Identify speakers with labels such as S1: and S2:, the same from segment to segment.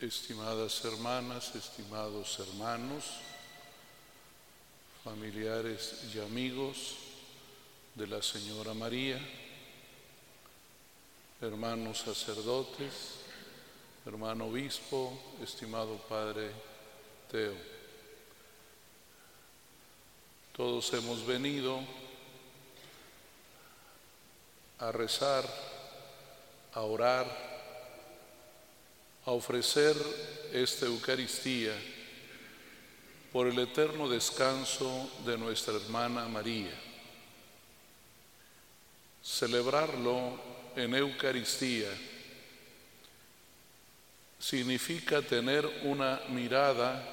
S1: estimadas hermanas, estimados hermanos, familiares y amigos de la Señora María, hermanos sacerdotes, hermano obispo, estimado Padre Teo. Todos hemos venido a rezar, a orar, a ofrecer esta Eucaristía por el eterno descanso de nuestra hermana María. Celebrarlo en Eucaristía significa tener una mirada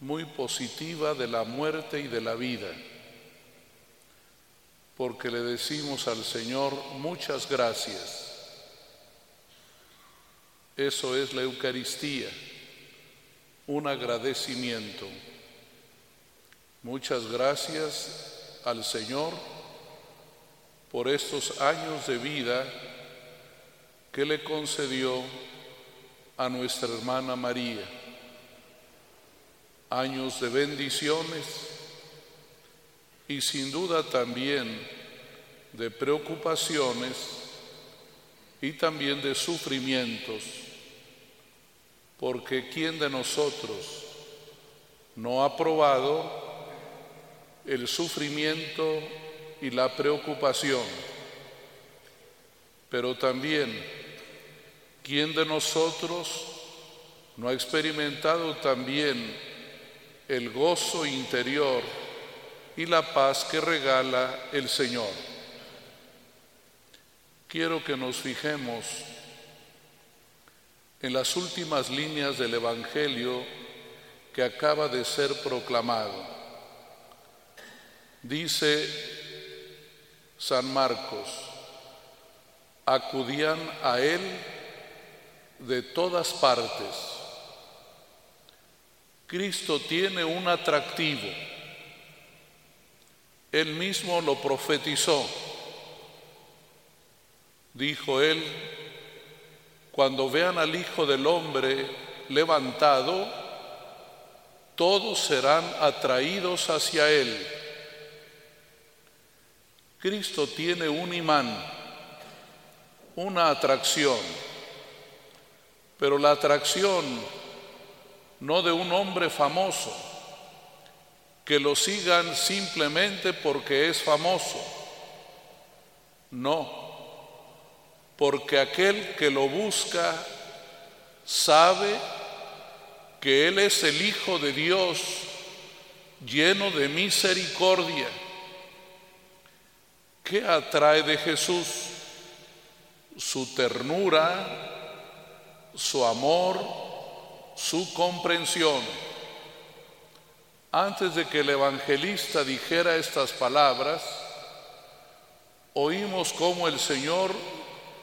S1: muy positiva de la muerte y de la vida, porque le decimos al Señor muchas gracias eso es la Eucaristía, un agradecimiento. Muchas gracias al Señor por estos años de vida que le concedió a nuestra hermana María. Años de bendiciones y sin duda también de preocupaciones y también de sufrimientos porque ¿quién de nosotros no ha probado el sufrimiento y la preocupación? Pero también, ¿quién de nosotros no ha experimentado también el gozo interior y la paz que regala el Señor? Quiero que nos fijemos en las últimas líneas del Evangelio que acaba de ser proclamado. Dice San Marcos, acudían a él de todas partes. Cristo tiene un atractivo. Él mismo lo profetizó. Dijo él, cuando vean al Hijo del Hombre levantado, todos serán atraídos hacia Él. Cristo tiene un imán, una atracción, pero la atracción no de un hombre famoso, que lo sigan simplemente porque es famoso. No, porque aquel que lo busca sabe que Él es el Hijo de Dios lleno de misericordia. ¿Qué atrae de Jesús? Su ternura, su amor, su comprensión. Antes de que el evangelista dijera estas palabras, oímos cómo el Señor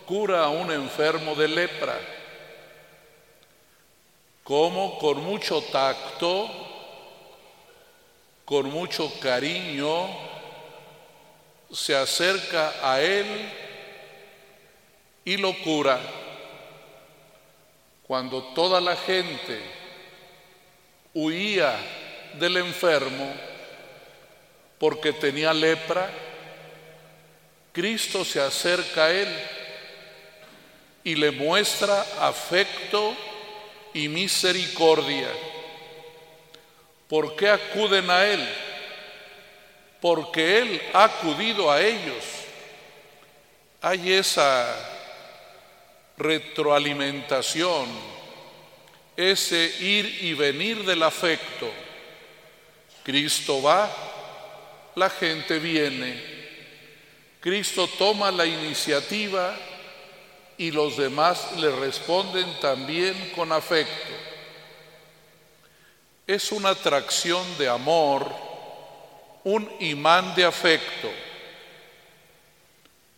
S1: cura a un enfermo de lepra, como con mucho tacto, con mucho cariño, se acerca a él y lo cura. Cuando toda la gente huía del enfermo porque tenía lepra, Cristo se acerca a él y le muestra afecto y misericordia. ¿Por qué acuden a Él? Porque Él ha acudido a ellos. Hay esa retroalimentación, ese ir y venir del afecto. Cristo va, la gente viene. Cristo toma la iniciativa y los demás le responden también con afecto. Es una atracción de amor, un imán de afecto.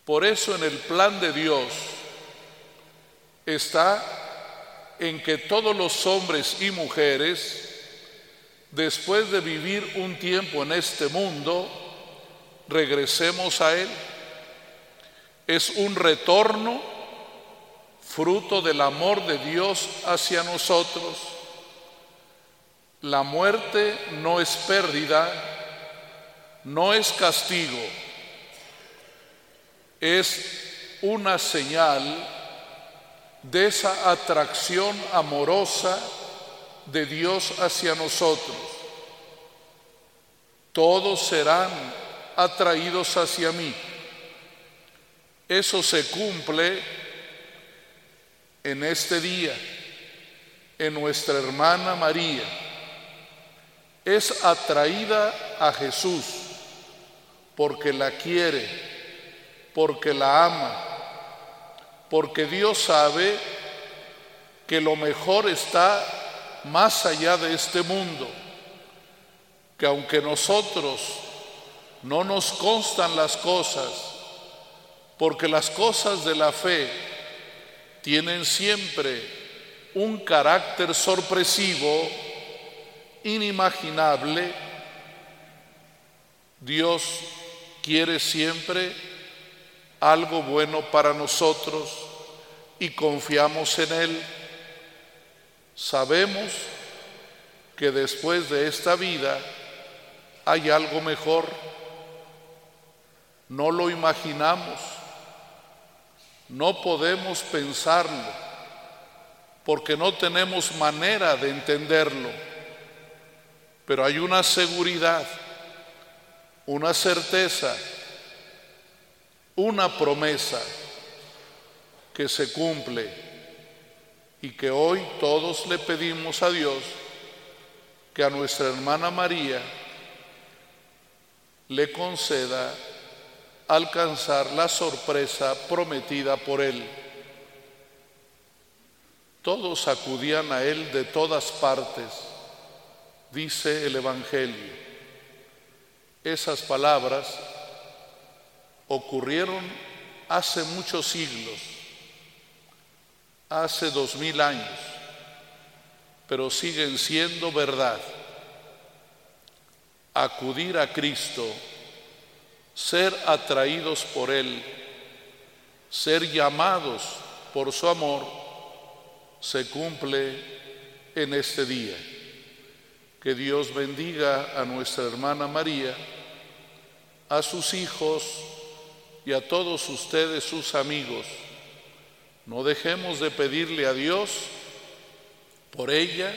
S1: Por eso en el plan de Dios está en que todos los hombres y mujeres, después de vivir un tiempo en este mundo, regresemos a Él. Es un retorno fruto del amor de Dios hacia nosotros. La muerte no es pérdida, no es castigo, es una señal de esa atracción amorosa de Dios hacia nosotros. Todos serán atraídos hacia mí. Eso se cumple en este día, en nuestra hermana María. Es atraída a Jesús porque la quiere, porque la ama, porque Dios sabe que lo mejor está más allá de este mundo, que aunque nosotros no nos constan las cosas, porque las cosas de la fe tienen siempre un carácter sorpresivo, inimaginable, Dios quiere siempre algo bueno para nosotros y confiamos en Él. Sabemos que después de esta vida hay algo mejor. No lo imaginamos, no podemos pensarlo, porque no tenemos manera de entenderlo. Pero hay una seguridad, una certeza, una promesa que se cumple y que hoy todos le pedimos a Dios que a nuestra hermana María le conceda alcanzar la sorpresa prometida por él. Todos acudían a él de todas partes, dice el Evangelio. Esas palabras ocurrieron hace muchos siglos, hace dos mil años, pero siguen siendo verdad. Acudir a Cristo, ser atraídos por Él, ser llamados por su amor, se cumple en este día. Que Dios bendiga a nuestra hermana María, a sus hijos, y a todos ustedes, sus amigos. No dejemos de pedirle a Dios por ella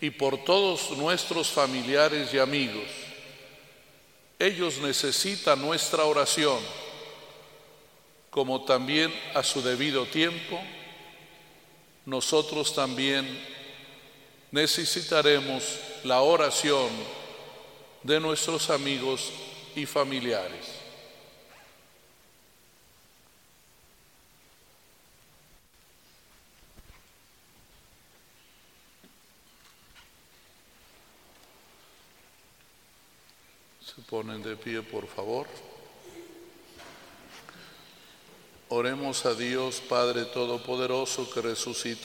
S1: y por todos nuestros familiares y amigos. Ellos necesitan nuestra oración, como también a su debido tiempo, nosotros también necesitaremos la oración de nuestros amigos y familiares. Se ponen de pie, por favor. Oremos a Dios Padre Todopoderoso que resucita